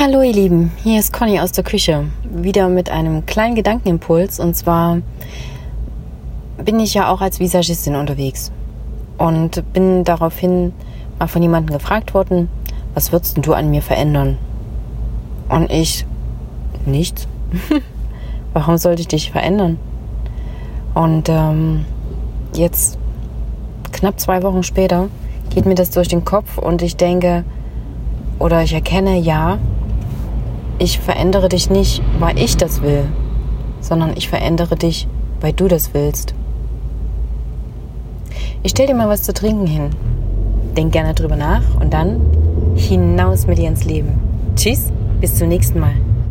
Hallo ihr Lieben, hier ist Conny aus der Küche. Wieder mit einem kleinen Gedankenimpuls. Und zwar bin ich ja auch als Visagistin unterwegs. Und bin daraufhin mal von jemandem gefragt worden, was würdest du an mir verändern? Und ich, nichts. Warum sollte ich dich verändern? Und ähm, jetzt, knapp zwei Wochen später, geht mir das durch den Kopf und ich denke, oder ich erkenne, ja, ich verändere dich nicht, weil ich das will, sondern ich verändere dich, weil du das willst. Ich stell dir mal was zu trinken hin. Denk gerne drüber nach und dann hinaus mit dir ins Leben. Tschüss, bis zum nächsten Mal.